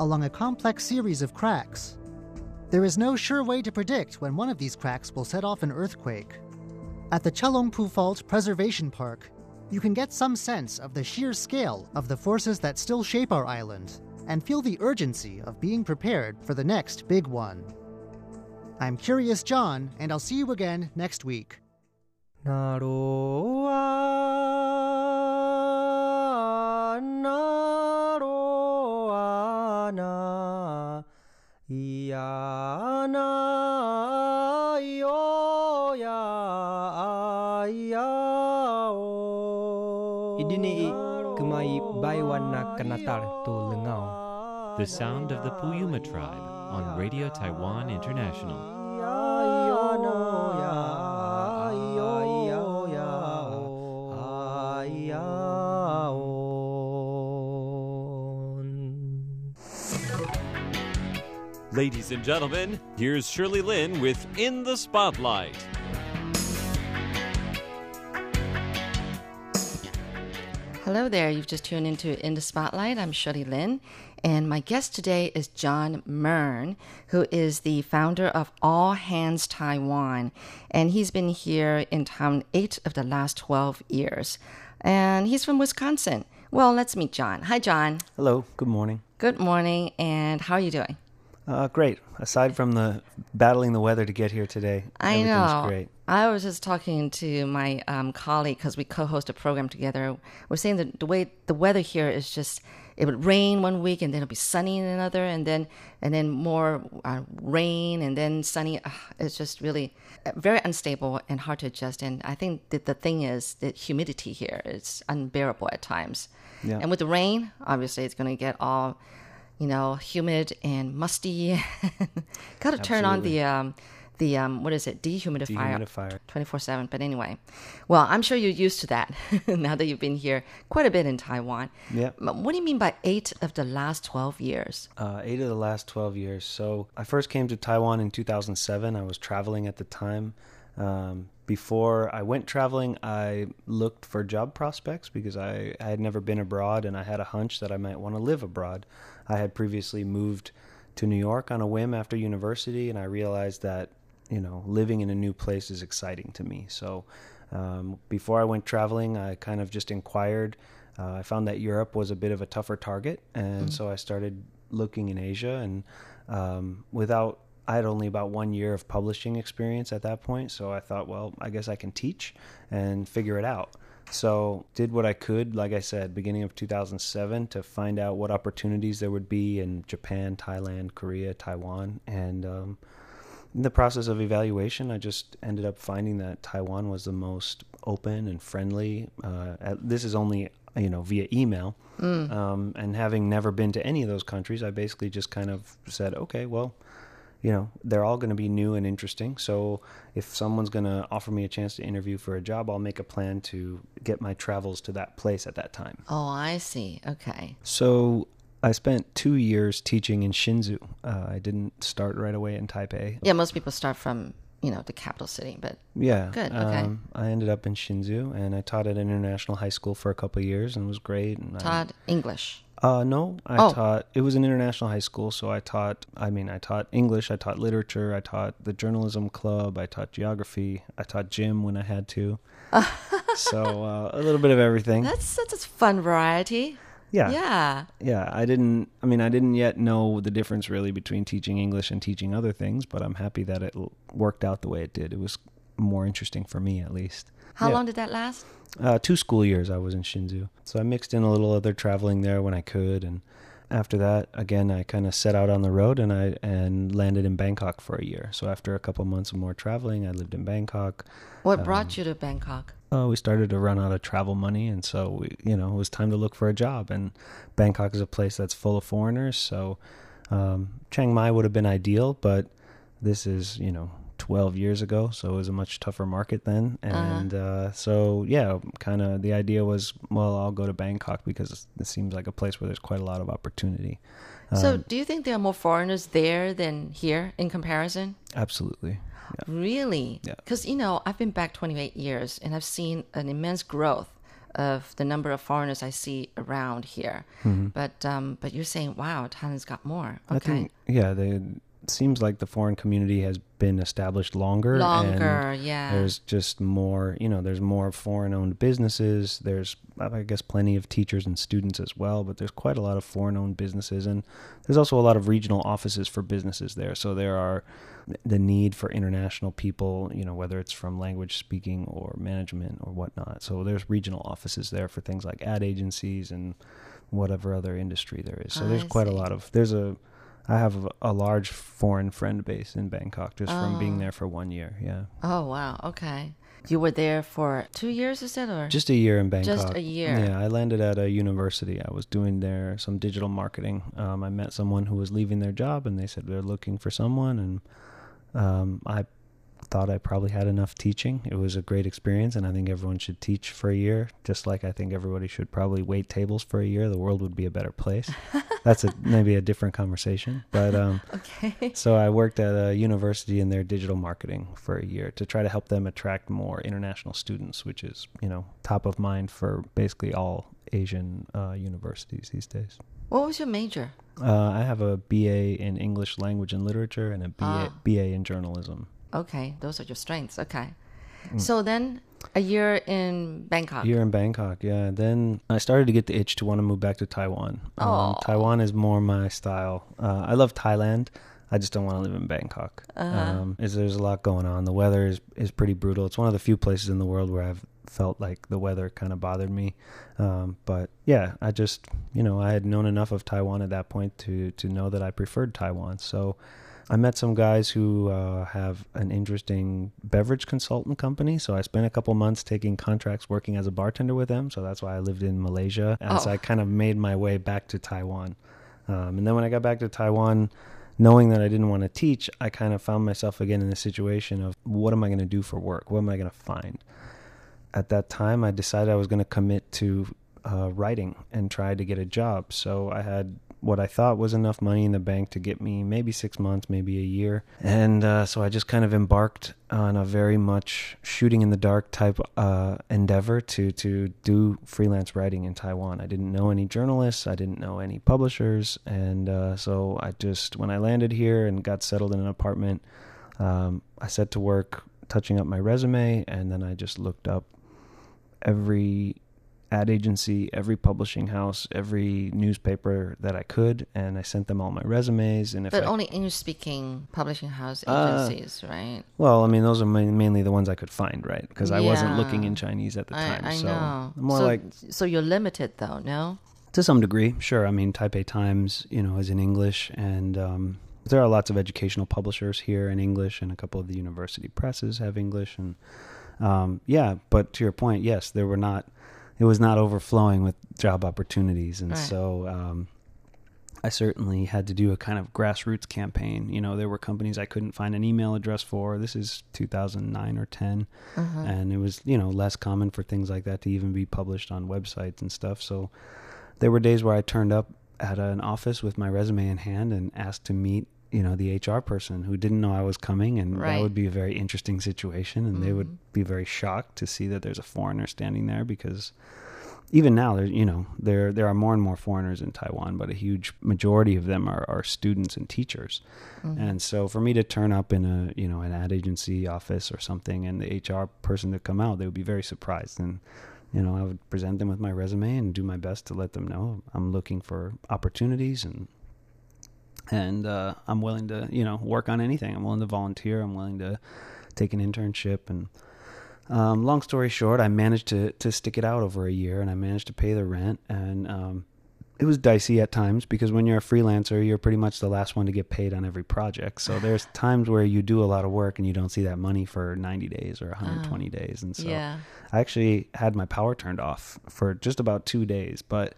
along a complex series of cracks. There is no sure way to predict when one of these cracks will set off an earthquake. At the Chelungpu Fault Preservation Park, you can get some sense of the sheer scale of the forces that still shape our island and feel the urgency of being prepared for the next big one. I'm Curious John, and I'll see you again next week. やないよやいやお Idini kumai baiwana kanatar to lengau The sound of the Puyuma tribe on Radio Taiwan International. Ladies and gentlemen, here's Shirley Lin with In the Spotlight. Hello there. You've just tuned into In the Spotlight. I'm Shirley Lin, and my guest today is John Mern, who is the founder of All Hands Taiwan, and he's been here in town eight of the last 12 years. And he's from Wisconsin. Well, let's meet John. Hi, John. Hello, good morning. Good morning, and how are you doing? Uh, great. Aside from the battling the weather to get here today, I know. great. I was just talking to my um, colleague because we co-host a program together. We're saying that the way the weather here is just it would rain one week and then it'll be sunny in another, and then and then more uh, rain and then sunny. Uh, it's just really uh, very unstable and hard to adjust. And I think that the thing is the humidity here is unbearable at times. Yeah. And with the rain, obviously, it's going to get all you know, humid and musty. Got to turn on the um, the um, what is it, dehumidifier, Dehumidifier. twenty four seven. But anyway, well, I'm sure you're used to that now that you've been here quite a bit in Taiwan. Yeah. What do you mean by eight of the last twelve years? Uh, eight of the last 12 years. So I first came to Taiwan in 2007. I was traveling at the time. Um, before I went traveling, I looked for job prospects because I, I had never been abroad and I had a hunch that I might want to live abroad. I had previously moved to New York on a whim after university, and I realized that you know living in a new place is exciting to me. So um, before I went traveling, I kind of just inquired. Uh, I found that Europe was a bit of a tougher target, and so I started looking in Asia. And um, without, I had only about one year of publishing experience at that point, so I thought, well, I guess I can teach and figure it out. So did what I could, like I said, beginning of 2007, to find out what opportunities there would be in Japan, Thailand, Korea, Taiwan, and um, in the process of evaluation, I just ended up finding that Taiwan was the most open and friendly. Uh, at, this is only you know via email, um, and having never been to any of those countries, I basically just kind of said, okay, well, you know, they're all going to be new and interesting. So if someone's going to offer me a chance to interview for a job, I'll make a plan to get my travels to that place at that time. Oh, I see. Okay. So I spent two years teaching in Hsinchu. Uh, I didn't start right away in Taipei. Yeah, most people start from you know the capital city, but Yeah. Good, okay. Um, I ended up in Hsinchu, and I taught at an international high school for a couple of years, and it was great. And I- taught English. Uh, no, I Oh. taught. It was an international high school, so I taught. I mean, I taught English, I taught literature, I taught the journalism club, I taught geography, I taught gym when I had to. so uh, a little bit of everything. That's that's a fun variety. yeah, Yeah. yeah. I didn't. I mean, I didn't yet know the difference really between teaching English and teaching other things, but I'm happy that it l- worked out the way it did. It was more interesting for me, at least. How Yeah. long did that last? Uh, two school years I was in Hsinchu. So I mixed in a little other traveling there when I could. And after that, again, I kind of set out on the road and I and landed in Bangkok for a year. So after a couple months of more traveling, I lived in Bangkok. What brought you to Bangkok? Uh, we started to run out of travel money. And so, we, you know, it was time to look for a job. And Bangkok is a place that's full of foreigners. So um, Chiang Mai would have been ideal, but this is, you know, 12 years ago, so it was a much tougher market then. And uh so, yeah, kind of the idea was, well, I'll go to Bangkok because it seems like a place where there's quite a lot of opportunity. so, Um, do you think there are more foreigners there than here in comparison? Absolutely. Yeah. Really? Yeah. Because, you know, I've been back 28 years and I've seen an immense growth of the number of foreigners I see around here. But um, but you're saying, wow, Thailand's got more. Okay. I think yeah, they, seems like the foreign community has been established longer. Longer, and yeah. There's just more, you know, there's more foreign-owned businesses. There's, I guess, plenty of teachers and students as well. But there's quite a lot of foreign-owned businesses, and there's also a lot of regional offices for businesses there. So there are the need for international people, you know, whether it's from language speaking or management or whatnot. So there's regional offices there for things like ad agencies and whatever other industry there is. So there's quite a lot of there's a I have a, large foreign friend base in Bangkok just from being Oh. there for one year. Yeah, Oh wow. Okay. You were there for two years, is it, or just a year in Bangkok. Just a year. Yeah, I landed at a university. I was doing there some digital marketing. Um, I met someone who was leaving their job, and they said they're looking for someone, and um, I thought I probably had enough teaching. It was a great experience, and I think everyone should teach for a year, just like I think everybody should probably wait tables for a year. The world would be a better place. That's a, maybe a different conversation, but um, okay? so I worked at a university in their digital marketing for a year to try to help them attract more international students, which is you know top of mind for basically all Asian uh, universities these days. What was your major? Uh, I have a BA in English language and literature and a BA, Ah. BA in journalism. Okay, those are your strengths. Okay. Mm. So then, a year in Bangkok. Here in Bangkok, yeah. Then I started to get the itch to want to move back to Taiwan. Um, Taiwan is more my style. Uh, I love Thailand. I just don't want to live in Bangkok. Uh-huh. Um, is there's a lot going on. The weather is is pretty brutal. It's one of the few places in the world where I've felt like the weather kind of bothered me. Um, but yeah, I just you know I had known enough of Taiwan at that point to to know that I preferred Taiwan. So. I met some guys who uh, have an interesting beverage consultant company. So I spent a couple months taking contracts working as a bartender with them. So that's why I lived in Malaysia And Oh. I kind of made my way back to Taiwan. Um, and then when I got back to Taiwan, knowing that I didn't want to teach, I kind of found myself again in the situation of what am I going to do for work? What am I going to find? At that time, I decided I was going to commit to uh, writing and try to get a job. So I had what I thought was enough money in the bank to get me maybe six months, maybe a year. And uh, so I just kind of embarked on a very much shooting in the dark type uh, endeavor to to do freelance writing in Taiwan. I didn't know any journalists, I didn't know any publishers, and uh, so I just when I landed here and got settled in an apartment, um, I set to work touching up my resume, and then I just looked up every ad agency, every publishing house, every newspaper that I could, and I sent them all my resumes. And if but I, only English-speaking publishing house Uh, agencies, right? well, I mean, those are mainly the ones I could find, right? Because I wasn't looking in Chinese at the I, time. I so know. more so, like so you're limited though, no? to some degree, sure. I mean, Taipei Times, you know, is in English, and um, there are lots of educational publishers here in English, and a couple of the university presses have English, and um, yeah. But to your point, yes, there were not. It was not overflowing with job opportunities, and Right. so um, I certainly had to do a kind of grassroots campaign. You know, there were companies I couldn't find an email address for. This is 2009 or 10 Uh-huh. and it was you know less common for things like that to even be published on websites and stuff so there were days where i turned up at an office with my resume in hand and asked to meet you know the hr person who didn't know i was coming and that would be a very interesting situation and they would Mhm. be very shocked to see that there's a foreigner standing there because even now there you know there there are more and more foreigners in Taiwan but a huge majority of them are, are students and teachers Mm-hmm. and so for me to turn up in a you know an ad agency office or something and the HR person to come out, they would be very surprised. And you know I would present them with my resume and do my best to let them know I'm looking for opportunities and and uh, I'm willing to you know work on anything. I'm willing to volunteer. I'm willing to take an internship and. Um, long story short, I managed to to stick it out over a year, and I managed to pay the rent. And um, it was dicey at times because when you're a freelancer, you're pretty much the last one to get paid on every project. So there's times where you do a lot of work and you don't see that money for 90 days or 120 days. And so yeah. I actually had my power turned off for just about two days, but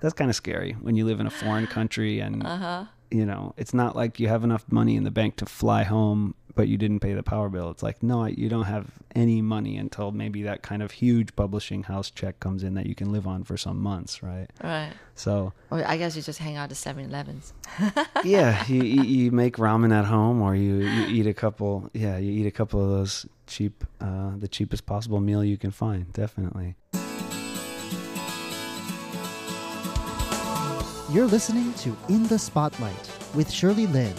that's kind of scary when you live in a foreign country and Uh-huh. You know it's not like you have enough money in the bank to fly home but you didn't pay the power bill it's like no you don't have any money until maybe that kind of huge publishing house check comes in that you can live on for some months right Right. so Or I guess you just hang out at 7-Elevens. yeah you, you you make ramen at home or you, you eat a couple yeah you eat a couple of those cheap uh the cheapest possible meal you can find definitely You're listening to In the Spotlight with Shirley Lin.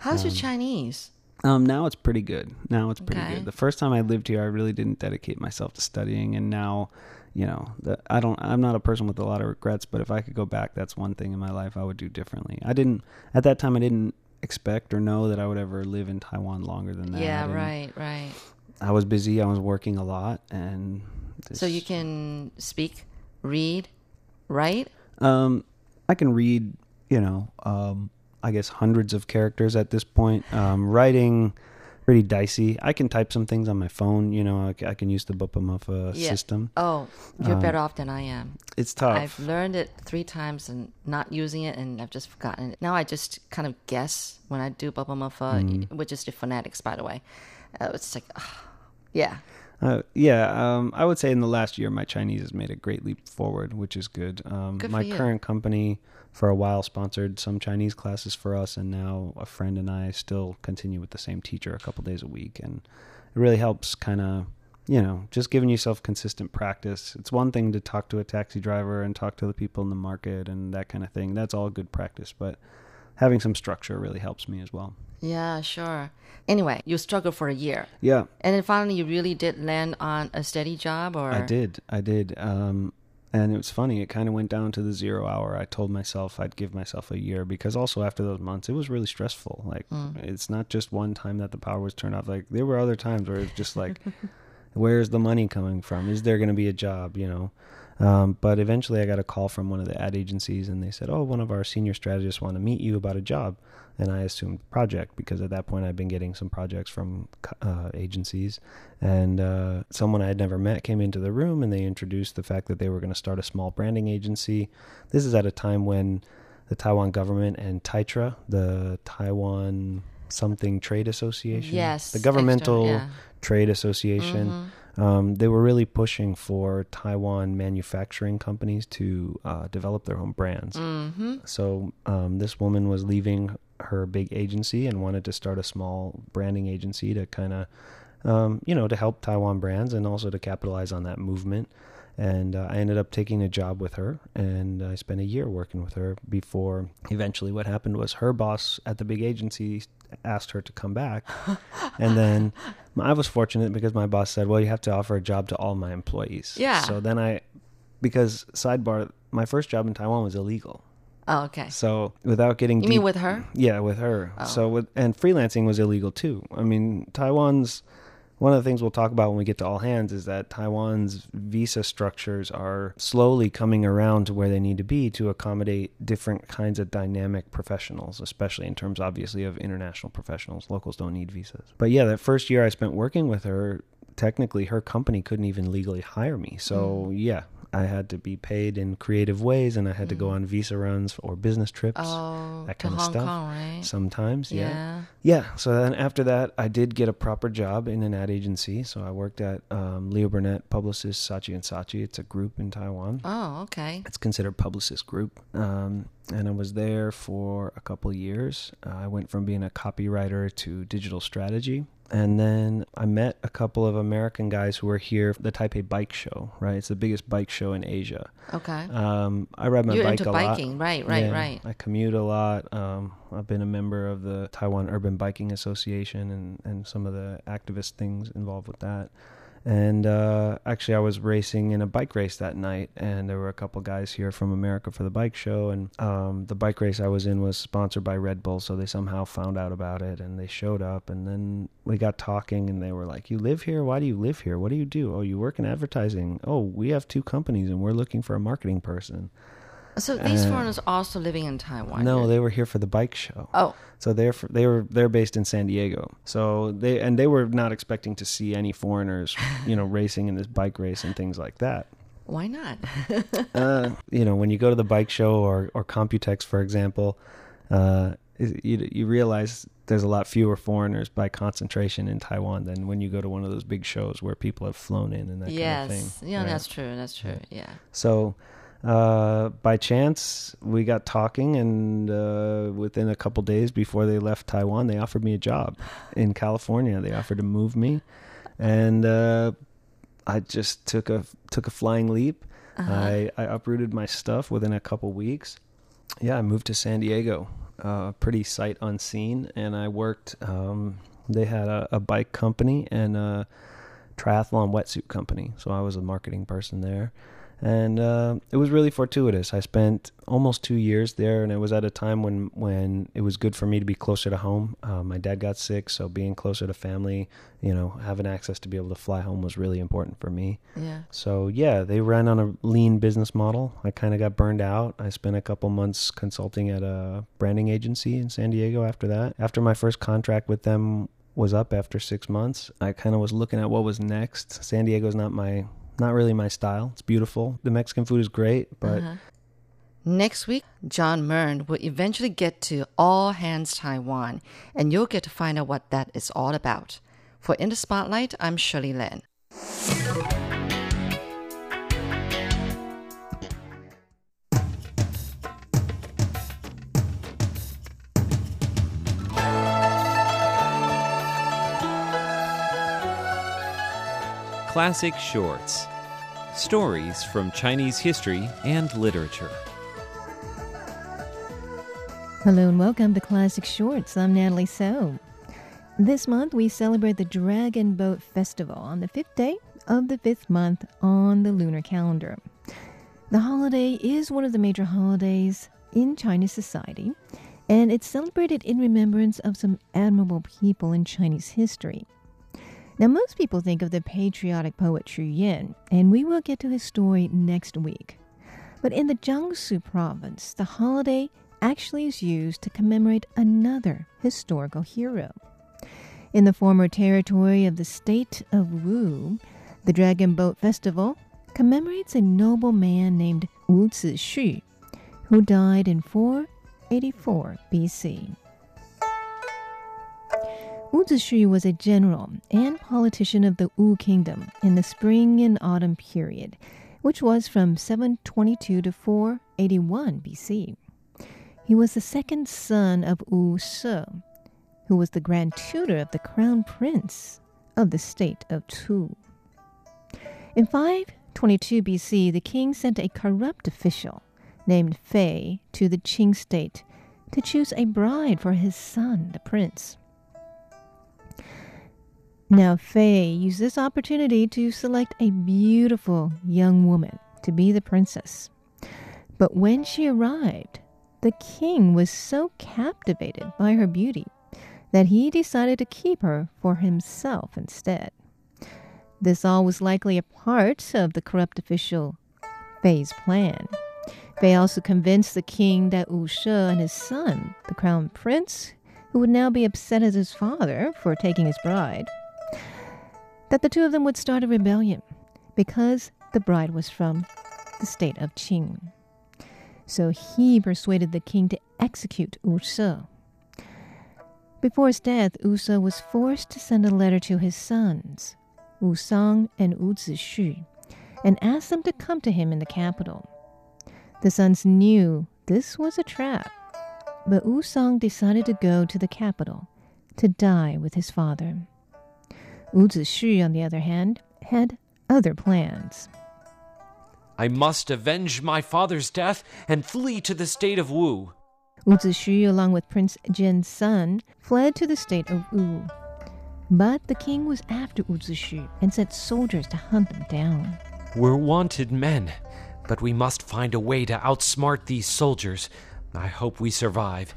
How's your Chinese? Um, now it's pretty good. Now it's pretty Okay. good. The first time I lived here, I really didn't dedicate myself to studying, and now, you know, the, I don't. I'm not a person with a lot of regrets, but if I could go back, that's one thing in my life I would do differently. I didn't at that time. I didn't expect or know that I would ever live in Taiwan longer than that. Yeah, and right, right. I was busy. I was working a lot, and So you can speak, read, write? Um, I can read, you know, um, I guess hundreds of characters at this point. Um, writing, pretty dicey. I can type some things on my phone. You know, I can use the Bopomofo Yeah. system. Oh, you're Um, better off than I am. It's tough. I've learned it three times and not using it, and I've just forgotten it. Now I just kind of guess when I do Bopomofo, Mm-hmm. which is the phonetics, by the way. Uh, it's like, ah, yeah. Uh, yeah, um, I would say in the last year, my Chinese has made a great leap forward, which is good. Um, Good my current company, for a while, sponsored some Chinese classes for us, and now a friend and I still continue with the same teacher a couple days a week, and it really helps. Kind of, you know, just giving yourself consistent practice. It's one thing to talk to a taxi driver and talk to the people in the market and that kind of thing. That's all good practice, but having some structure really helps me as well. Yeah, sure. Anyway, you struggled for a year. Yeah, And then finally, you really did land on a steady job, or I did. I did. Um, and it was funny. It kind of went down to the zero hour. I told myself I'd give myself a year because also after those months, it was really stressful. Like, it's not just one time that the power was turned off. Like, there were other times where it's just like, where's the money coming from? Is there going to be a job? You know. Um, but eventually, I got a call from one of the ad agencies, and they said, "Oh, one of our senior strategists want to meet you about a job." And I assumed project because at that point I'd been getting some projects from uh, agencies, and uh, someone I had never met came into the room, and they introduced the fact that they were going to start a small branding agency. This is at a time when the Taiwan government and TAITRA, the Taiwan something trade association, Yes, the governmental yeah. Mm-hmm. trade association. Um, they were really pushing for Taiwan manufacturing companies to uh, develop their own brands. Mm-hmm. So um, this woman was leaving her big agency and wanted to start a small branding agency to kind of, um, you know, to help Taiwan brands and also to capitalize on that movement. And uh, I ended up taking a job with her, and I spent a year working with her before eventually what happened was her boss at the big agency asked her to come back. and then I was fortunate because my boss said, well, you have to offer a job to all my employees. Yeah. So then I, because sidebar, my first job in Taiwan was illegal. Oh, okay. So without getting You mean with her? yeah, with her. Oh. So with and freelancing was illegal too. I mean, Taiwan's one of the things we'll talk about when we get to all hands is that Taiwan's visa structures are slowly coming around to where they need to be to accommodate different kinds of dynamic professionals, especially in terms obviously of international professionals. Locals don't need visas. But yeah, that first year I spent working with her, technically her company couldn't even legally hire me. So Mm. yeah, I had to be paid in creative ways and I had to go on visa runs or business trips Mm. Oh, that to kind of Hong stuff. Kong, right? Sometimes, yeah. yeah. yeah. So then after that, I did get a proper job in an ad agency. So I worked at um, Leo Burnett Publicis Saatchi and Saatchi. It's a group in Taiwan. Oh, okay. It's considered Publicis group. Um, and I was there for a couple years. Uh, I went from being a copywriter to digital strategy. And then I met a couple of American guys who were here for the Taipei Bike Show, right? It's the biggest bike show in Asia. Okay. Um, I ride my You're bike into a lot. biking, right? Right? Yeah, right. I commute a lot. Um, I've been a member of the Taiwan Urban Biking Association and, and some of the activist things involved with that. And uh, actually, I was racing in a bike race that night, and there were a couple guys here from America for the bike show. And um, the bike race I was in was sponsored by Red Bull, so they somehow found out about it and they showed up. And then we got talking, and they were like, "You live here? Why do you live here? What do you do? Oh, you work in advertising. Oh, we have two companies, and we're looking for a marketing person." So these uh, foreigners also living in Taiwan. No, they were here for the bike show. Oh, So they're fr- they were they're based in San Diego. So they and they were not expecting to see any foreigners, you know, racing in this bike race and things like that. why not? Uh, you know, when you go to the bike show or or Computex, for example, uh, you you realize there's a lot fewer foreigners by concentration in Taiwan than when you go to one of those big shows where people have flown in and that yes. kind of thing. Yeah, right? that's true. That's true. Yeah. So, uh, by chance, we got talking, and uh, within a couple days before they left Taiwan, they offered me a job in California. They offered to move me, and uh, I just took a took a flying leap. I, I uprooted my stuff within a couple weeks. Yeah, I moved to San Diego, uh, pretty sight unseen, and I worked. Um, they had a, a bike company and a triathlon wetsuit company, so I was a marketing person there and uh, it was really fortuitous. I spent almost two years there, and it was at a time when when it was good for me to be closer to home. Uh, my dad got sick, so being closer to family, you know, having access to be able to fly home was really important for me. Yeah. So yeah, they ran on a lean business model. I kind of got burned out. I spent a couple months consulting at a branding agency in San Diego. After that, after my first contract with them was up after six months, I kind of was looking at what was next. San Diego's not my not really my style. It's beautiful. The Mexican food is great, but Uh-huh. Next week, John Mern will eventually get to All Hands Taiwan, and you'll get to find out what that is all about. For In the Spotlight, I'm Shirley Lin. Classic Shorts Stories from Chinese history and literature. Hello and welcome to Classic Shorts. I'm Natalie So. This month we celebrate the Dragon Boat Festival on the fifth day of the fifth month on the lunar calendar. The holiday is one of the major holidays in Chinese society, and it's celebrated in remembrance of some admirable people in Chinese history. Now, most people think of the patriotic poet Qu Yuan, and we will get to his story next week. But in the Jiangsu province, the holiday actually is used to commemorate another historical hero. In the former territory of the state of Wu, the Dragon Boat Festival commemorates a noble man named Wu Zixu, who died in 484 BC. Wu Zixu was a general and politician of the Wu kingdom in the spring and autumn period, which was from 722 to 481 BC. He was the second son of Wu She, who was the grand tutor of the crown prince of the state of Chu. In 522 BC, the king sent a corrupt official named Fei to the Qin state to choose a bride for his son, the prince. Now, Fei used this opportunity to select a beautiful young woman to be the princess. But when she arrived, the king was so captivated by her beauty that he decided to keep her for himself instead. This all was likely a part of the corrupt official Fei's plan. Fei also convinced the king that Wu She and his son, the crown prince, who would now be upset at his father for taking his bride, that the two of them would start a rebellion because the bride was from the state of Qin. So he persuaded the king to execute Wu She. Before his death, Wu She was forced to send a letter to his sons, Wu Shang and Wu Zixu, and ask them to come to him in the capital. The sons knew this was a trap, but Wu Shang decided to go to the capital to die with his father. Wu Zixu, on the other hand, had other plans. I must avenge my father's death and flee to the state of Wu. Wu Zixu, along with Prince Jin's son, fled to the state of Wu. But the king was after Wu Zixu and sent soldiers to hunt them down. We're wanted men, but we must find a way to outsmart these soldiers. I hope we survive.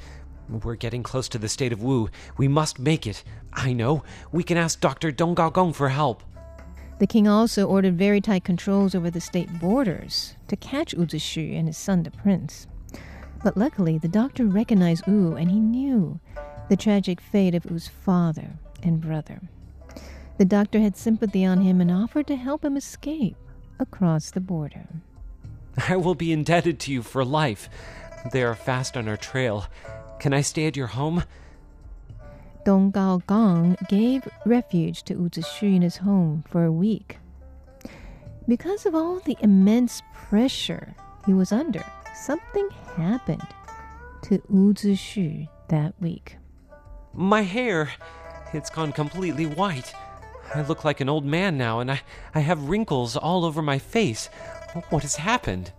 We're getting close to the state of Wu. We must make it. I know. We can ask Dr. Dong Gao Gong for help. The king also ordered very tight controls over the state borders to catch Wu Zixu and his son, the prince. But luckily, the doctor recognized Wu and he knew the tragic fate of Wu's father and brother. The doctor had sympathy on him and offered to help him escape across the border. I will be indebted to you for life. They are fast on our trail. Can I stay at your home? Dong Gao Gong gave refuge to Wu Zixu in his home for a week. Because of all the immense pressure he was under, something happened to Wu Zixu that week. My hair, it's gone completely white. I look like an old man now, and I, I have wrinkles all over my face. What has happened?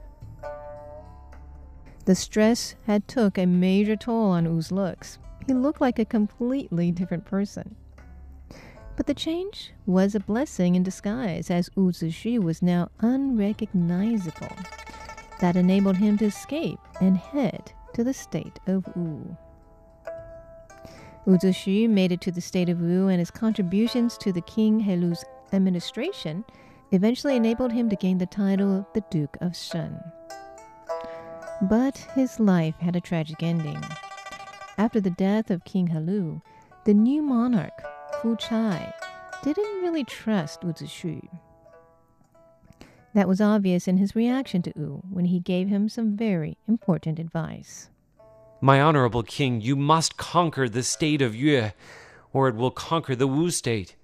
The stress had took a major toll on Wu's looks. He looked like a completely different person. But the change was a blessing in disguise, as Wu Zixu was now unrecognizable. That enabled him to escape and head to the state of Wu. Wu Zixu made it to the state of Wu, and his contributions to the King Helu's administration eventually enabled him to gain the title of the Duke of Shen. But his life had a tragic ending. After the death of King Helu, the new monarch, Fu Chai, didn't really trust Wu Zixu. That was obvious in his reaction to Wu when he gave him some very important advice. My honorable king, you must conquer the state of Yue, or it will conquer the Wu state.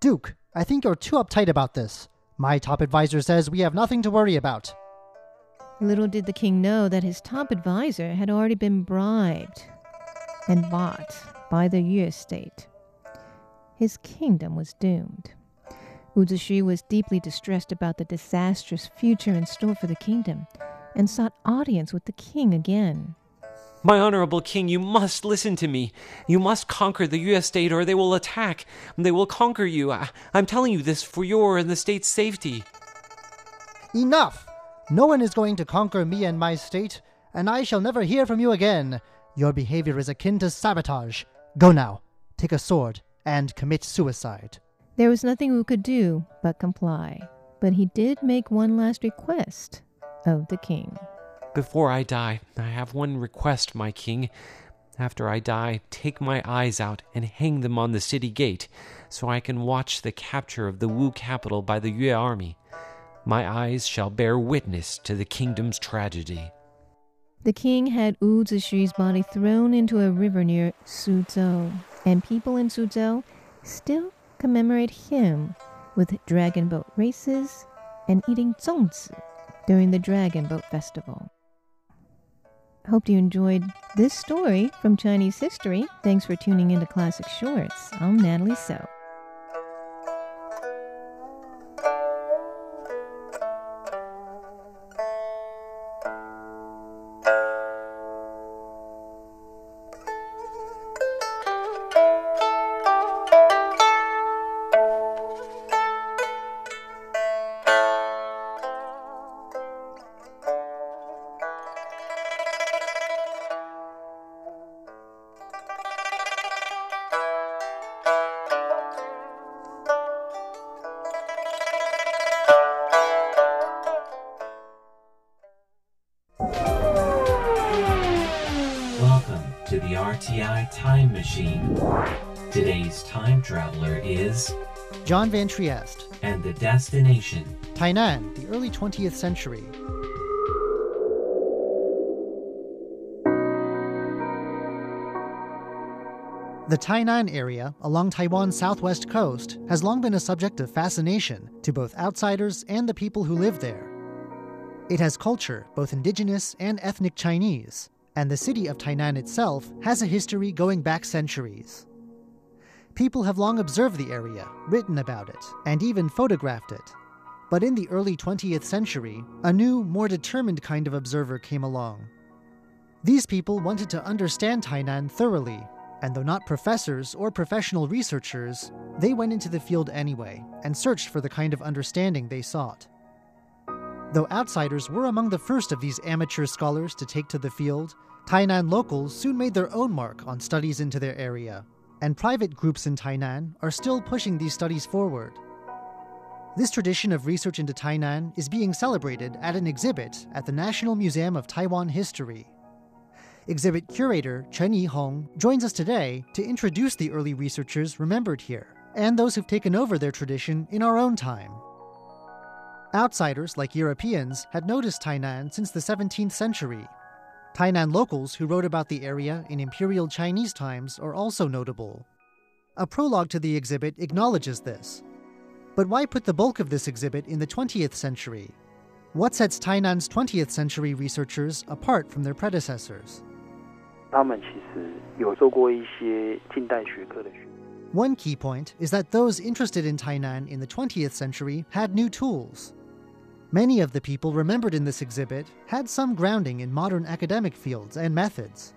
Duke, I think you're too uptight about this. My top advisor says we have nothing to worry about. Little did the king know that his top advisor had already been bribed and bought by the Yue state. His kingdom was doomed. Wu Zixu was deeply distressed about the disastrous future in store for the kingdom and sought audience with the king again. My honorable king, you must listen to me. You must conquer the Yue state or they will attack. They will conquer you. I- I'm telling you this for your and the state's safety. Enough! No one is going to conquer me and my state, and I shall never hear from you again. Your behavior is akin to sabotage. Go now, take a sword, and commit suicide. There was nothing Wu could do but comply, but he did make one last request of the king. Before I die, I have one request, my king. After I die, take my eyes out and hang them on the city gate, so I can watch the capture of the Wu capital by the Yue army. My eyes shall bear witness to the kingdom's tragedy. The king had Wu Zixu's body thrown into a river near Suzhou, and people in Suzhou still commemorate him with dragon boat races and eating zongzi during the Dragon Boat Festival. Hope you enjoyed this story from Chinese history. Thanks for tuning into Classic Shorts. I'm Natalie So. John Van Trieste, and the destination, Tainan, the early 20th century. The Tainan area along Taiwan's southwest coast has long been a subject of fascination to both outsiders and the people who live there. It has culture, both indigenous and ethnic Chinese, and the city of Tainan itself has a history going back centuries. People have long observed the area, written about it, and even photographed it. But in the early 20th century, a new, more determined kind of observer came along. These people wanted to understand Tainan thoroughly, and though not professors or professional researchers, they went into the field anyway and searched for the kind of understanding they sought. Though outsiders were among the first of these amateur scholars to take to the field, Tainan locals soon made their own mark on studies into their area, and private groups in Tainan are still pushing these studies forward. This tradition of research into Tainan is being celebrated at an exhibit at the National Museum of Taiwan History. Exhibit curator Chen Yihong joins us today to introduce the early researchers remembered here and those who've taken over their tradition in our own time. Outsiders, like Europeans, had noticed Tainan since the 17th century. Tainan locals who wrote about the area in Imperial Chinese times are also notable. A prologue to the exhibit acknowledges this. But why put the bulk of this exhibit in the 20th century? What sets Tainan's 20th century researchers apart from their predecessors? One key point is that those interested in Tainan in the 20th century had new tools. Many of the people remembered in this exhibit had some grounding in modern academic fields and methods.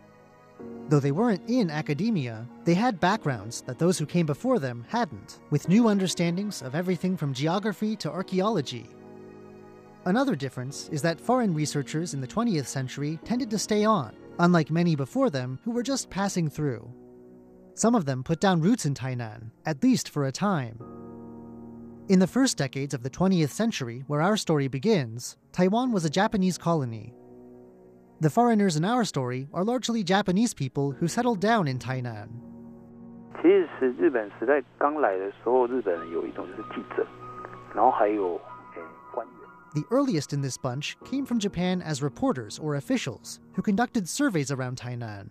Though they weren't in academia, they had backgrounds that those who came before them hadn't, with new understandings of everything from geography to archaeology. Another difference is that foreign researchers in the 20th century tended to stay on, unlike many before them who were just passing through. Some of them put down roots in Tainan, at least for a time. In the first decades of the 20th century, where our story begins, Taiwan was a Japanese colony. The foreigners in our story are largely Japanese people who settled down in Tainan. 其实是日本时代刚来的时候，日本人有一种就是记者，然后还有诶官员。 The earliest in this bunch came from Japan as reporters or officials who conducted surveys around Tainan.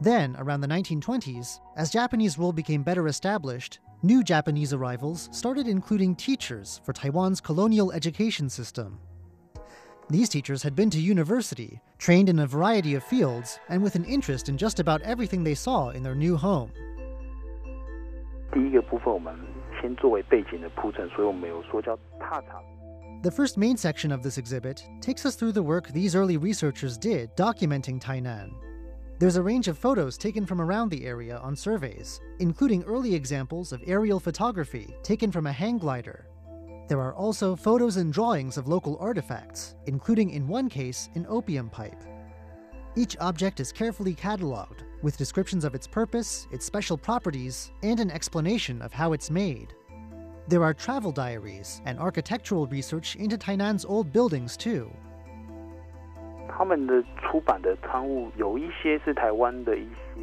Then, around the 1920s, as Japanese rule became better established, new Japanese arrivals started including teachers for Taiwan's colonial education system. These teachers had been to university, trained in a variety of fields, and with an interest in just about everything they saw in their new home. 第一个部分我们先作为背景的铺陈，所以我们有说叫踏查。 The first main section of this exhibit takes us through the work these early researchers did documenting Tainan. there's a range of photos taken from around the area on surveys, including early examples of aerial photography taken from a hang glider. There are also photos and drawings of local artifacts, including in one case an opium pipe. Each object is carefully cataloged, with descriptions of its purpose, its special properties, and an explanation of how it's made. There are travel diaries and architectural research into Tainan's old buildings, too. 他们的出版的刊物有一些是台湾的一些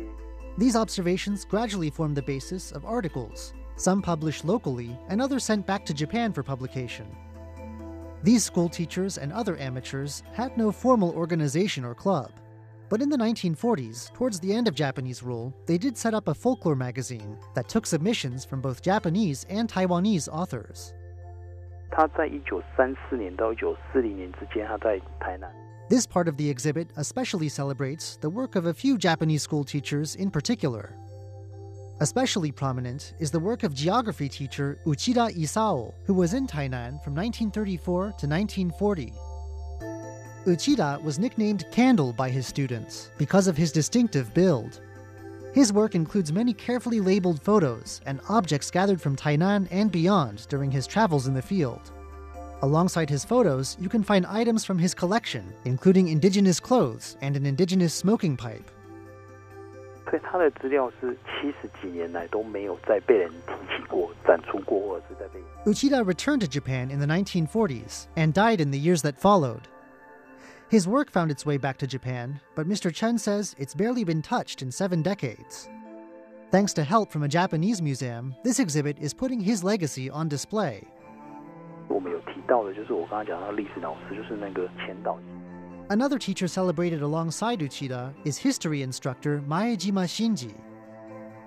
These observations gradually form the basis of articles, some published locally and others sent back to Japan for publication. These school teachers and other amateurs had no formal organization or club. But in the 1940s, towards the end of Japanese rule, they did set up a folklore magazine that took submissions from both Japanese and Taiwanese authors. 他在一九三四年到一九四零年之间，他在台南。 this part of the exhibit especially celebrates the work of a few Japanese school teachers in particular. Especially prominent is the work of geography teacher Uchida Isao, who was in Tainan from 1934 to 1940. Uchida was nicknamed Candle by his students because of his distinctive build. His work includes many carefully labeled photos and objects gathered from Tainan and beyond during his travels in the field. Alongside his photos, you can find items from his collection, including indigenous clothes and an indigenous smoking pipe. 所以他的资料是七十几年来都没有再被人提起过、展出过，或者是在被 Uchida returned to Japan in the 1940s and died in the years that followed. His work found its way back to Japan, but Mr. Chen says it's barely been touched in seven decades. Thanks to help from a Japanese museum, this exhibit is putting his legacy on display. 我们有提到的，就是我刚刚讲到的历史老师，就是那个千岛。 Another teacher celebrated alongside Uchida is history instructor Maejima Shinji.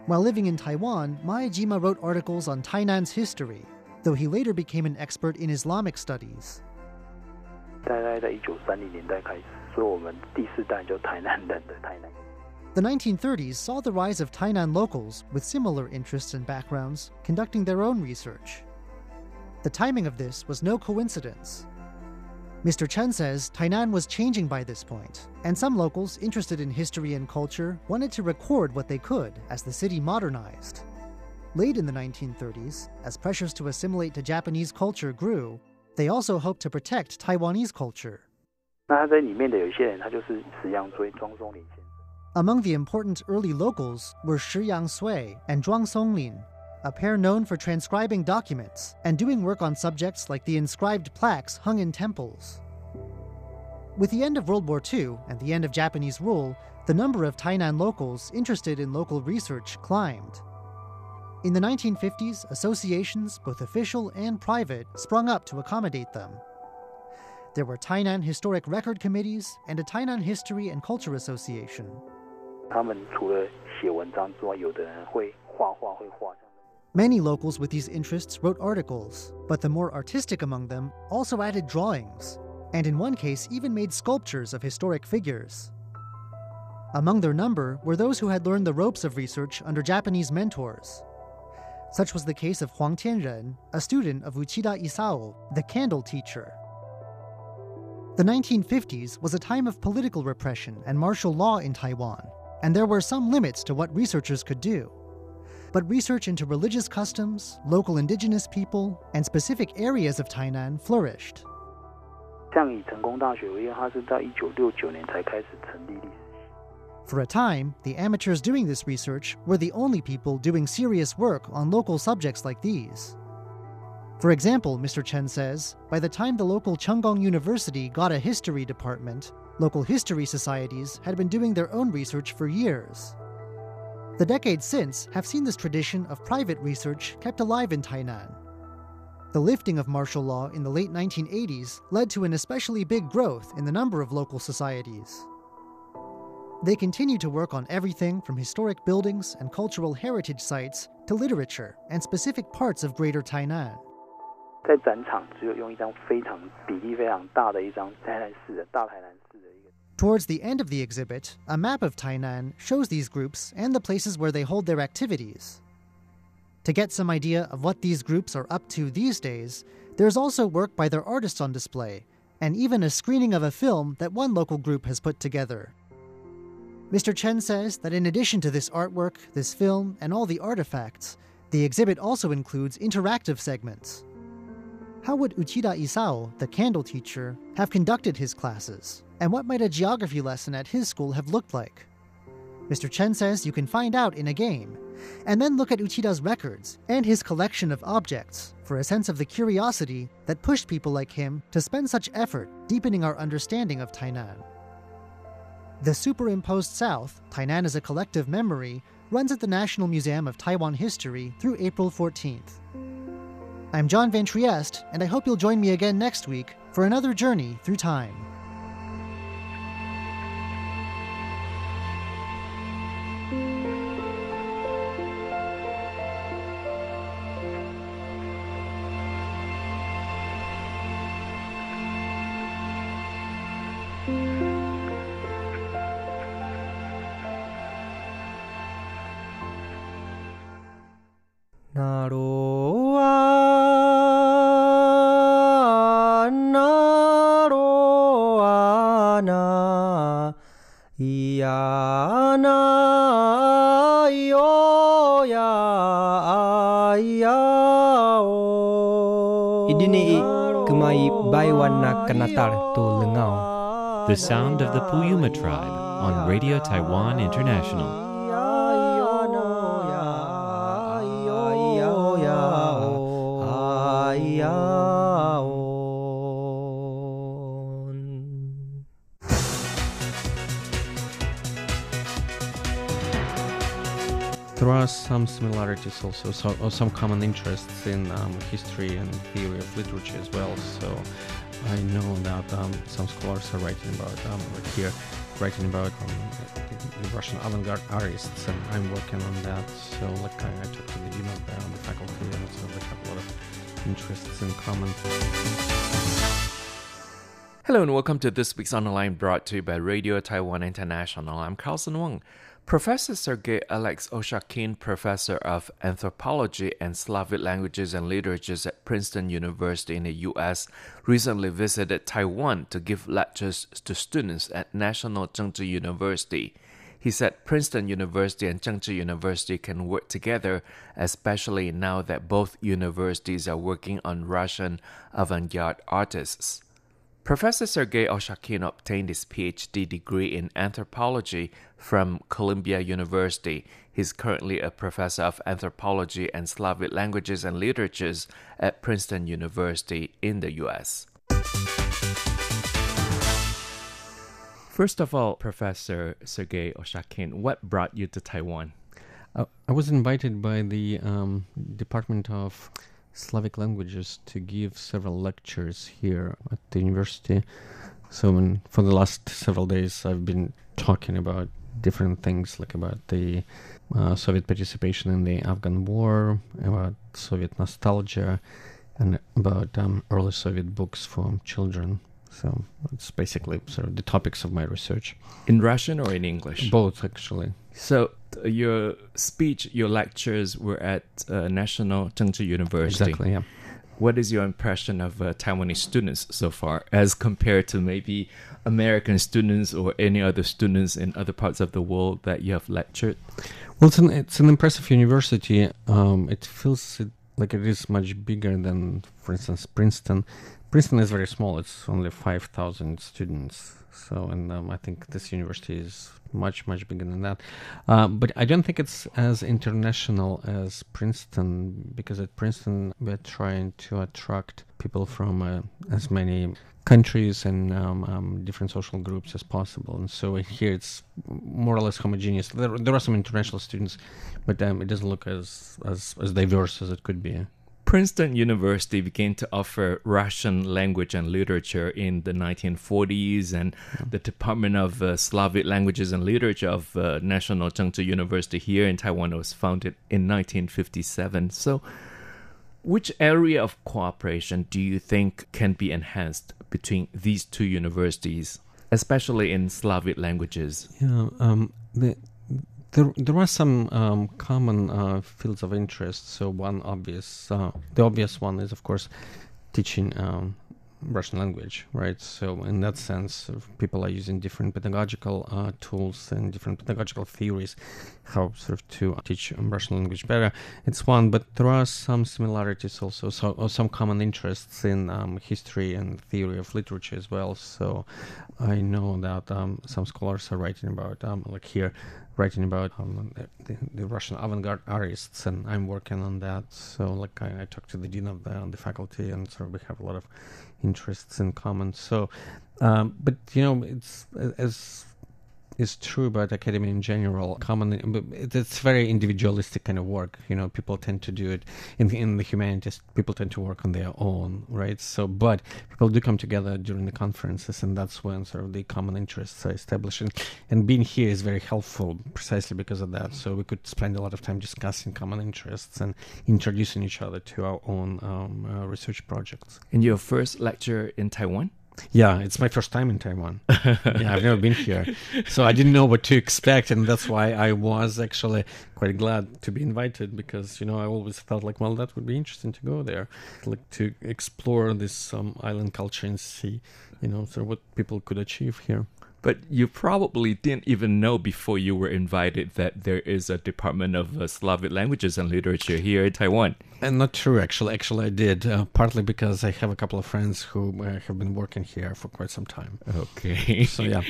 While living in Taiwan, Maejima wrote articles on Tainan's history, though he later became an expert in Islamic studies. 大概在一九三零年代开始，所以我们第四代就台南人的台南。 The 1930s saw the rise of Tainan locals with similar interests and backgrounds conducting their own research. The timing of this was no coincidence. Mr. Chen says Tainan was changing by this point, and some locals interested in history and culture wanted to record what they could as the city modernized. Late in the 1930s, as pressures to assimilate to Japanese culture grew, they also hoped to protect Taiwanese culture. Among the important early locals were Shi Yang Sui and Zhuang Songlin, a pair known for transcribing documents and doing work on subjects like the inscribed plaques hung in temples. With the end of World War II and the end of Japanese rule, the number of Tainan locals interested in local research climbed. In the 1950s, associations, both official and private, sprung up to accommodate them. There were Tainan Historic Record Committees and a Tainan History and Culture Association. 他们除了写文章之外，有的人会画画，会画。 Many locals with these interests wrote articles, but the more artistic among them also added drawings, and in one case even made sculptures of historic figures. Among their number were those who had learned the ropes of research under Japanese mentors. Such was the case of Huang Tianren, a student of Uchida Isao, the candle teacher. The 1950s was a time of political repression and martial law in Taiwan, and there were some limits to what researchers could do But research into religious customs, local indigenous people, and specific areas of Tainan flourished. 像以成功大学为例，它是到一九六九年才开始成立历史系。 For a time, the amateurs doing this research were the only people doing serious work on local subjects like these. For example, Mr. Chen says, by the time the local Chunggong University got a history department, local history societies had been doing their own research for years. The decades since have seen this tradition of private research kept alive in Tainan. The lifting of martial law in the late 1980s led to an especially big growth in the number of local societies. They continue to work on everything from historic buildings and cultural heritage sites to literature and specific parts of Greater Tainan. 在展场只有用一张非常比例非常大的一张台南市的大台南市的一个。 Towards the end of the exhibit, a map of Tainan shows these groups and the places where they hold their activities. To get some idea of what these groups are up to these days, there's also work by their artists on display, and even a screening of a film that one local group has put together. Mr. Chen says that in addition to this artwork, this film, and all the artifacts, the exhibit also includes interactive segments. How would Uchida Isao, the candle teacher, have conducted his classes? And what might a geography lesson at his school have looked like? Mr. Chen says you can find out in a game, and then look at Uchida's records and his collection of objects for a sense of the curiosity that pushed people like him to spend such effort deepening our understanding of Tainan. The Superimposed South, Tainan as a Collective Memory, runs at the National Museum of Taiwan History through April 14th. I'm John Van Trieste, and I hope you'll join me again next week for another journey through time. Puyuma tribe on Radio Taiwan International. There are some similarities also, so, some common interests in um, history and theory of literature as well. So I know that um, some scholars are writing about, um, like here, writing about um, the Russian avant-garde artists, and I'm working on that. So like I, I talked to the dean of the, um, the faculty, and so they have a lot of interests in common. Hello and welcome to this week's online brought to you by Radio Taiwan International. I'm Carlson Wong. Professor Sergei Alex Oushakine, professor of anthropology and Slavic languages and literatures at Princeton University in the U.S., recently visited Taiwan to give lectures to students at National Chengchi University. He said Princeton University and Chengchi University can work together, especially now that both universities are working on Russian avant garde artists. Professor Sergei Oushakine obtained his PhD degree in anthropology from Columbia University. He's currently a professor of anthropology and Slavic languages and literatures at Princeton University in the US. First of all, Professor Sergei Oushakine, what brought you to Taiwan? Uh, I was invited by the um, Department of Slavic Languages to give several lectures here at the university. So, for the last several days, I've been talking about different things, like about the uh, Soviet participation in the Afghan War, about Soviet nostalgia, and about um, early Soviet books for children. So, it's basically sort of the topics of my research. In Russian or in English? Both, actually. So, your speech, your lectures were at uh, National Chengchi University. Exactly, yeah. What is your impression of uh, Taiwanese students so far, as compared to maybe American students or any other students in other parts of the world that you have lectured? Well, it's an, it's an impressive university. Um, it feels like it is much bigger than, for instance, Princeton. Princeton is very small. It's only 5,000 students. So, and um, I think this university is much, much bigger than that. Uh, but I don't think it's as international as Princeton because at Princeton we're trying to attract people from uh, as many countries and um, um, different social groups as possible. And so here it's more or less homogeneous. There, there are some international students, but um, it doesn't look as, as, as diverse as it could be. Princeton University began to offer Russian language and literature in the 1940s, and the Department of uh, Slavic Languages and Literature of uh, National Chengchi University here in Taiwan was founded in 1957. So, which area of cooperation do you think can be enhanced between these two universities, especially in Slavic languages? Yeah, um, the, there, there are some um, common uh, fields of interest. So one obvious, uh, the obvious one is of course teaching um, Russian language, right? So in that sense, uh, people are using different pedagogical uh, tools and different pedagogical theories how sort of to teach Russian language better. It's one, but there are some similarities also, so some common interests in um, history and theory of literature as well. So I know that um, some scholars are writing about, um, like here, writing about um, the, the, Russian avant-garde artists, and I'm working on that. So, like, I, I talked to the dean of the, the faculty, and so we have a lot of interests in common. So, um, but you know, it's as is true about academia in general. Commonly, it's very individualistic kind of work. You know, people tend to do it in the, in the humanities. People tend to work on their own, right? So, but people do come together during the conferences, and that's when sort of the common interests are established. And, and being here is very helpful, precisely because of that. So we could spend a lot of time discussing common interests and introducing each other to our own um, uh, research projects. In your first lecture in Taiwan. Yeah, it's my first time in Taiwan. yeah, I've never been here. So I didn't know what to expect. And that's why I was actually quite glad to be invited because, you know, I always felt like, well, that would be interesting to go there, like to explore this um, island culture and see, you know, sort of what people could achieve here. But you probably didn't even know before you were invited that there is a Department of uh, Slavic Languages and Literature here in Taiwan. And not true, actually. Actually, I did. Uh, partly because I have a couple of friends who uh, have been working here for quite some time. Okay. So yeah.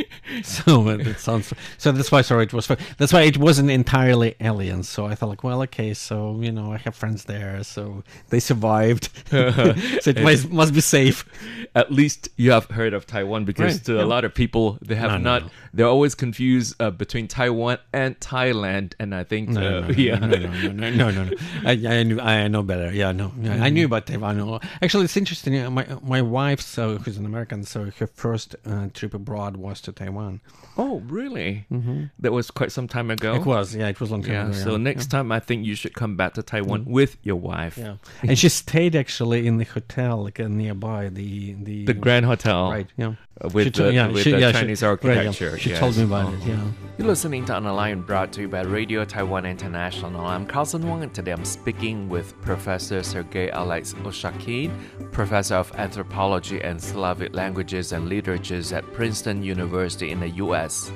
so uh, it sounds. So that's why. Sorry, it was. That's why it wasn't entirely alien. So I thought like, well, okay. So you know, I have friends there. So they survived. so it must, must be safe. At least you have heard of Taiwan because right. to yeah. a lot of people they have no, not. No, no. They're always confused uh, between Taiwan and Thailand, and I think no, uh, yeah. no, no, no, no, no, no. I, I knew. I know better. Yeah, no, yeah, mm-hmm. I knew about Taiwan. Actually, it's interesting. My my wife, so who's an American, so her first uh, trip abroad was to Taiwan. Oh, really? Mm-hmm. That was quite some time ago. It was, yeah, it was a long time yeah, ago. So yeah. next yeah. time, I think you should come back to Taiwan mm-hmm. with your wife. Yeah, and she stayed actually in the hotel like uh, nearby the the the Grand Hotel. Right. Yeah. Uh, with the, yeah, with she, the Chinese she, architecture. Right, she yes. told me about it. Yeah. You're listening to On the brought to you by Radio Taiwan International. I'm Carlson Wong, and today I'm speaking with Professor Sergei Alex Oushakine, Professor of Anthropology and Slavic Languages and Literatures at Princeton University in the U.S.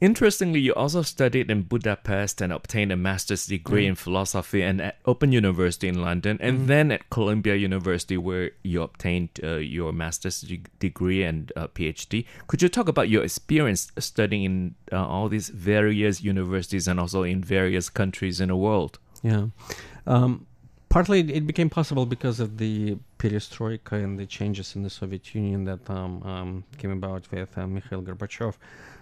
Interestingly, you also studied in Budapest and obtained a master's degree mm. in philosophy and at Open University in London, and mm. then at Columbia University, where you obtained uh, your master's degree and uh, PhD. Could you talk about your experience studying in uh, all these various universities and also in various countries in the world? Yeah. Um, partly it became possible because of the perestroika and the changes in the Soviet Union that um, um, came about with uh, Mikhail Gorbachev.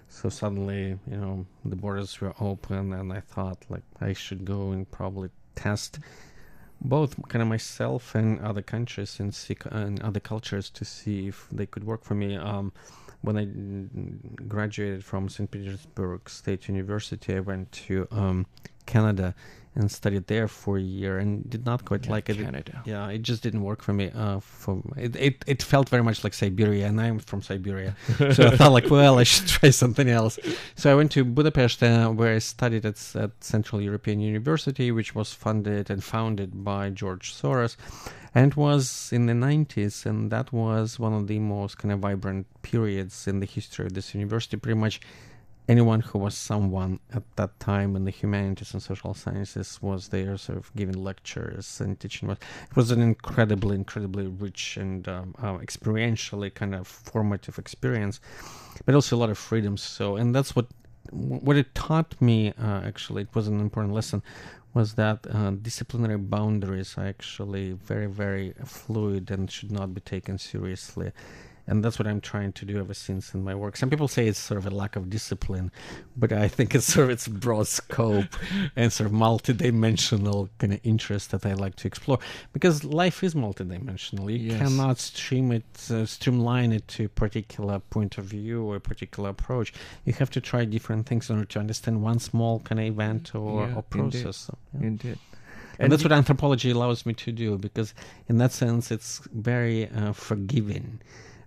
So suddenly, you know, the borders were open, and I thought like I should go and probably test both kind of myself and other countries and see and other cultures to see if they could work for me. Um, when I graduated from St. Petersburg State University, I went to um, Canada and studied there for a year and did not quite Yeah, like it. Canada. Yeah, it just didn't work for me. Uh, for it, it, it felt very much like Siberia, and I'm from Siberia, so I thought like, well, I should try something else. So I went to Budapest, uh, where I studied at, at Central European University, which was funded and founded by George Soros, and was in the 90s, and that was one of the most kind of vibrant periods in the history of this university. Pretty much anyone who was someone at that time in the humanities and social sciences was there sort of giving lectures and teaching it was an incredibly incredibly rich and um, uh, experientially kind of formative experience but also a lot of freedoms so and that's what what it taught me uh, actually it was an important lesson was that uh, disciplinary boundaries are actually very very fluid and should not be taken seriously and that's what I'm trying to do ever since in my work. Some people say it's sort of a lack of discipline, but I think it's sort of its broad scope and sort of multidimensional kind of interest that I like to explore because life is multidimensional. You Yes. cannot stream it, uh, streamline it to a particular point of view or a particular approach. You have to try different things in order to understand one small kind of event or, Yeah, or process. So, yeah. Indeed. And, that's what anthropology allows me to do because, in that sense, it's very uh, forgiving.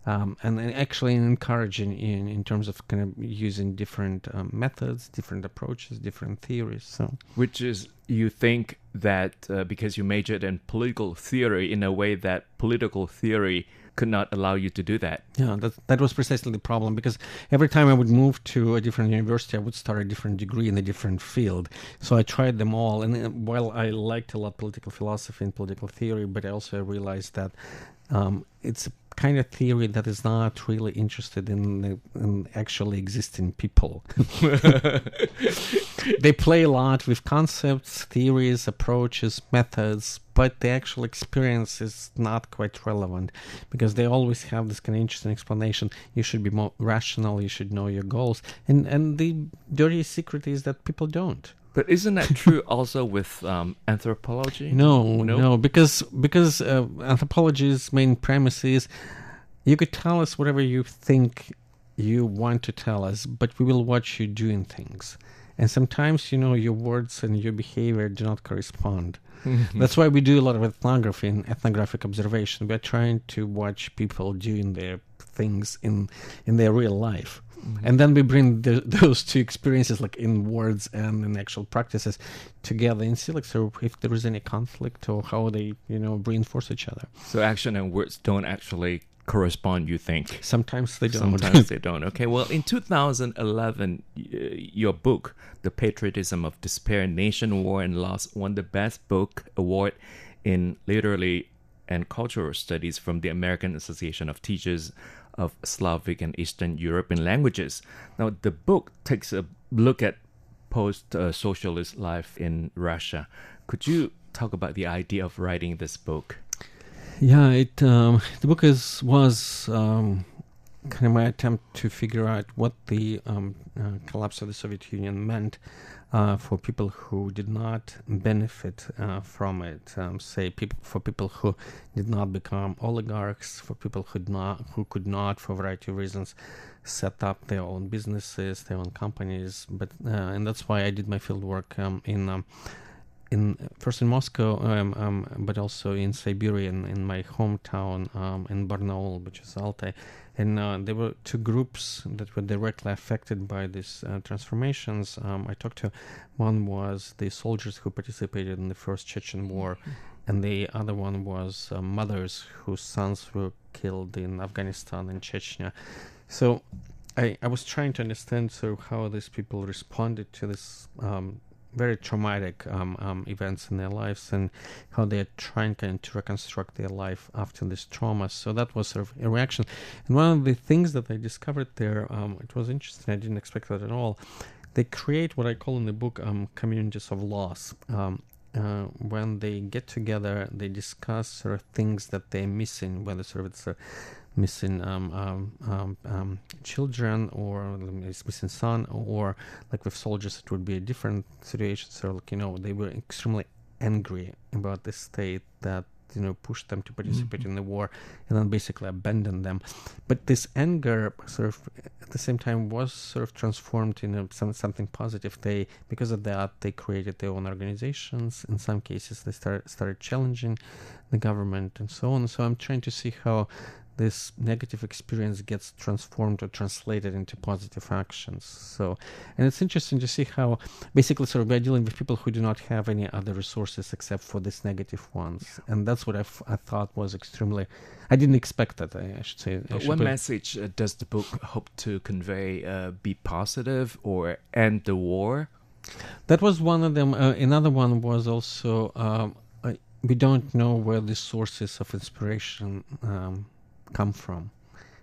Um, and then actually encouraging in, in terms of kind of using different um, methods, different approaches, different theories. So Which is, you think that uh, because you majored in political theory, in a way that political theory could not allow you to do that. Yeah, that that was precisely the problem because every time I would move to a different university, I would start a different degree in a different field. So I tried them all, and uh, while I liked a lot political philosophy and political theory, but I also realized that um, it's a kind of theory that is not really interested in, the, in actually existing people. they play a lot with concepts, theories, approaches, methods, but the actual experience is not quite relevant because they always have this kind of interesting explanation. You should be more rational. You should know your goals, and and the dirty secret is that people don't. But isn't that true also with um, anthropology? No, No? no, because because uh, anthropology's main premise is you could tell us whatever you think you want to tell us, but we will watch you doing things. And sometimes, you know, your words and your behavior do not correspond. That's why we do a lot of ethnography and ethnographic observation. We're trying to watch people doing their things in in their real life. Mm-hmm. And then we bring the, those two experiences, like in words and in actual practices, together in like, so if there is any conflict or how they, you know, reinforce each other. So action and words don't actually correspond, you think? Sometimes they don't. Sometimes they don't. Okay, well, in 2011, y- your book, The Patriotism of Despair, Nation, War, and Loss, won the Best Book Award in Literary and Cultural Studies from the American Association of Teachers of Slavic and Eastern European Languages. Now, the book takes a look at post socialist life in Russia. Could you talk about the idea of writing this book? Yeah, it um, the book is was um, kind of my attempt to figure out what the um, uh, collapse of the Soviet Union meant uh, for people who did not benefit uh, from it. Um, say, people for people who did not become oligarchs, for people who not who could not, for a variety of reasons, set up their own businesses, their own companies. But uh, and that's why I did my field work um, in. Um, in first in Moscow, um, um, but also in Siberia, in, in my hometown, um, in Barnaul, which is Altai, and uh, there were two groups that were directly affected by these uh, transformations. Um, I talked to one was the soldiers who participated in the first Chechen War, and the other one was uh, mothers whose sons were killed in Afghanistan and Chechnya. So I, I was trying to understand so how these people responded to this um, very traumatic um, um, events in their lives and how they're trying kind of to reconstruct their life after this trauma. So that was sort of a reaction. And one of the things that I discovered there, um, it was interesting. I didn't expect that at all. They create what I call in the book um, communities of loss. Um, uh, when they get together, they discuss sort of things that they're missing, whether sort of it's a missing um, um, um, um, children or it's missing son or like with soldiers it would be a different situation so like you know they were extremely angry about the state that you know pushed them to participate in the war and then basically abandoned them. But this anger sort of at the same time was sort of transformed into some, something positive. They because of that they created their own organizations. In some cases they started started challenging the government and so on. So I'm trying to see how this negative experience gets transformed or translated into positive actions. So, and it's interesting to see how basically sort of we're dealing with people who do not have any other resources except for these negative ones, and that's what I, f- I thought was extremely. I didn't expect that. I, I should say. I should what message uh, does the book hope to convey? Uh, be positive or end the war? That was one of them. Uh, another one was also um, we don't know where the sources of inspiration um, come from,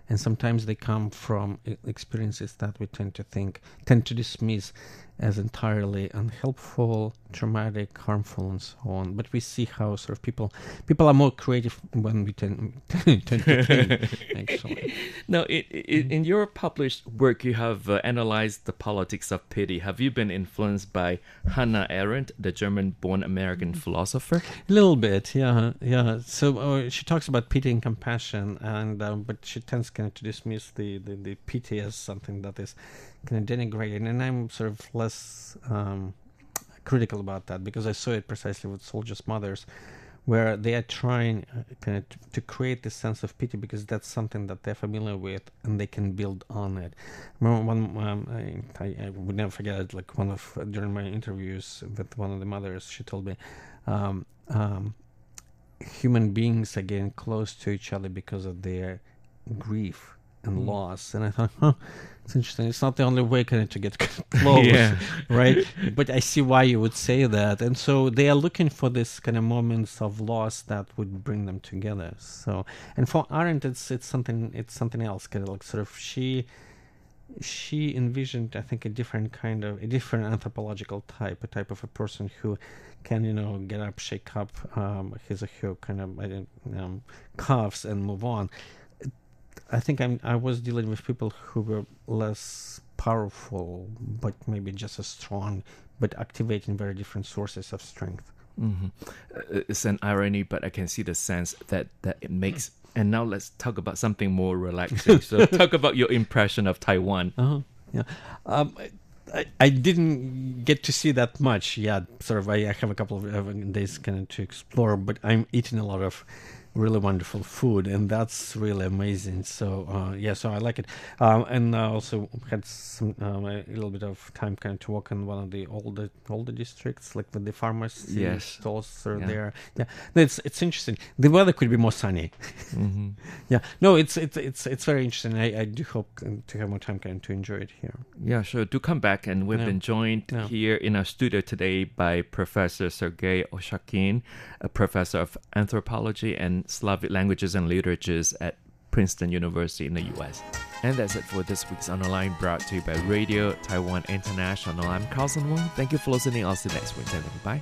and sometimes they come from experiences that we tend to think tend to dismiss as entirely unhelpful, traumatic, harmful, and so on. But we see how sort of people people are more creative when we tend, tend to think. Actually, Now, i i in your published work, you have uh, analyzed the politics of pity. Have you been influenced by Hannah Arendt, the German-born American philosopher? A little bit, yeah, yeah. So uh, she talks about pity and compassion, and uh, but she tends kind of to dismiss the, the, the pity as something that is kind of denigrating, and I'm sort of less um, critical about that because I saw it precisely with soldiers' mothers, where they are trying uh, kind of to, to create this sense of pity because that's something that they're familiar with and they can build on it. Remember one, um, I, I, I would never forget it. Like one of during my interviews with one of the mothers, she told me. Um, um, human beings are getting close to each other because of their grief and Mm. loss. And I thought, huh, it's interesting. It's not the only way kind of to get close, Yeah. right? But I see why you would say that. And so they are looking for this kind of moments of loss that would bring them together. So, and for Arendt, it's it's something it's something else. Kind of like sort of she she envisioned, I think, a different kind of a different anthropological type, a type of a person who can, you know, get up, shake up um, his or her kind of um, cuffs and move on. I think I'm I was dealing with people who were less powerful, but maybe just as strong, but activating very different sources of strength. hmm it's an irony, but I can see the sense that that it makes. And now let's talk about something more relaxing. so talk about your impression of Taiwan. Uh-huh. Yeah. Um, I, I didn't get to see that much yet. Sort of, I, I have a couple of uh, days kind of to explore, but I'm eating a lot of really wonderful food, and that's really amazing. So, uh, yeah, so I like it. Um, and I also had some um, a little bit of time kind of to walk in one of the older older districts, like with the pharmacy Yes. stalls are Yeah. there. Yeah, no, it's it's interesting. The weather could be more sunny. Mhm. Yeah, no, it's it's it's it's very interesting. I, I do hope uh, to have more time kind of to enjoy it here. Yeah, sure. Do come back. And we've Yeah. been joined here in our studio today by Professor Sergei Oushakine, a professor of anthropology and Slavic languages and literatures at Princeton University in the US. And that's it for this week's On the Line brought to you by Radio Taiwan International. I'm Carlson Wong. Thank you for listening. I'll see you next week. Bye.